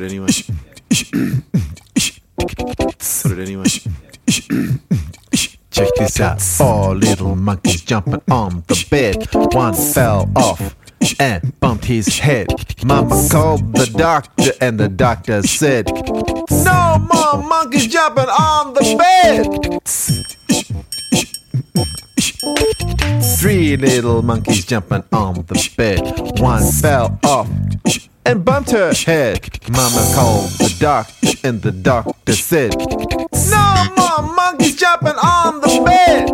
It anyway. Put it anyway. Check this out. Four little monkeys jumping on the bed. One fell off and bumped his head. Mama called the doctor, and the doctor said, No more monkeys jumping on the bed. Three little monkeys jumping on the bed. One fell off and bumped her head. Mama called the doctor, and the doctor said, No more monkeys jumping on the bed.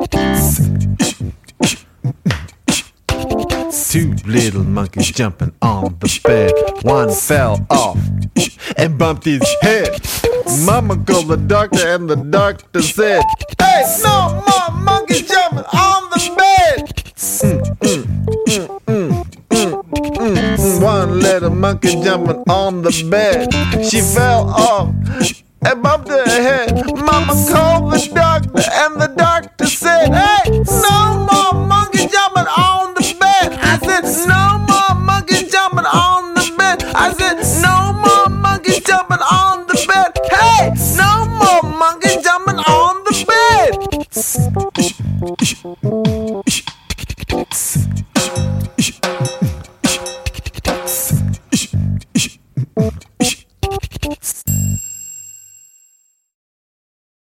Two little monkeys jumping on the bed. One fell off and bumped his head. Mama called the doctor, and the doctor said, Hey, no more monkeys jumping on mm, One little monkey jumping on the bed. She fell off and bumped her head. Mama called the doctor, and the doctor said, Hey, no more monkey jumping on the bed. I said, No more monkey jumping on the bed. I said, No more monkey jumping on the bed. Hey, no more monkey jumping on the bed.